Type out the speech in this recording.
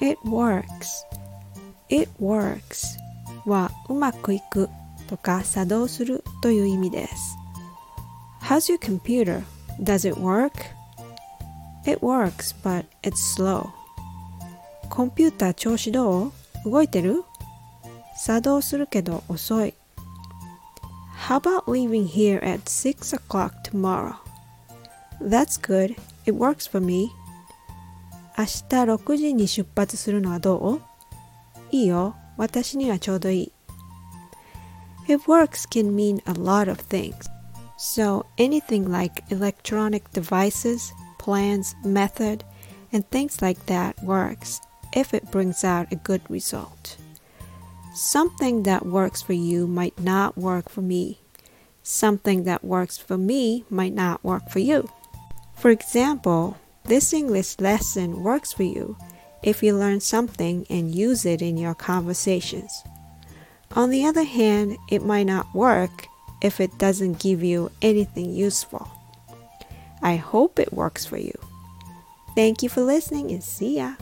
It works. It works はうまくいくとか作動するという意味です。How's your computer? Does it work? It works, but it's slow. コンピューター調子どう動いてる作動するけど遅い。How about leaving here at 6 o'clock tomorrow? That's good. It works for me. 明日6時に出発するのはどういいよ。私にはちょうどいい。It works can mean a lot of things. So anything like electronic devices, plans, method, and things like that works if it brings out a good result. Something that works for you might not work for me. Something that works for me might not work for you. For example, this English lesson works for you if you learn something and use it in your conversations. On the other hand, it might not work if it doesn't give you anything useful. I hope it works for you. Thank you for listening and see ya.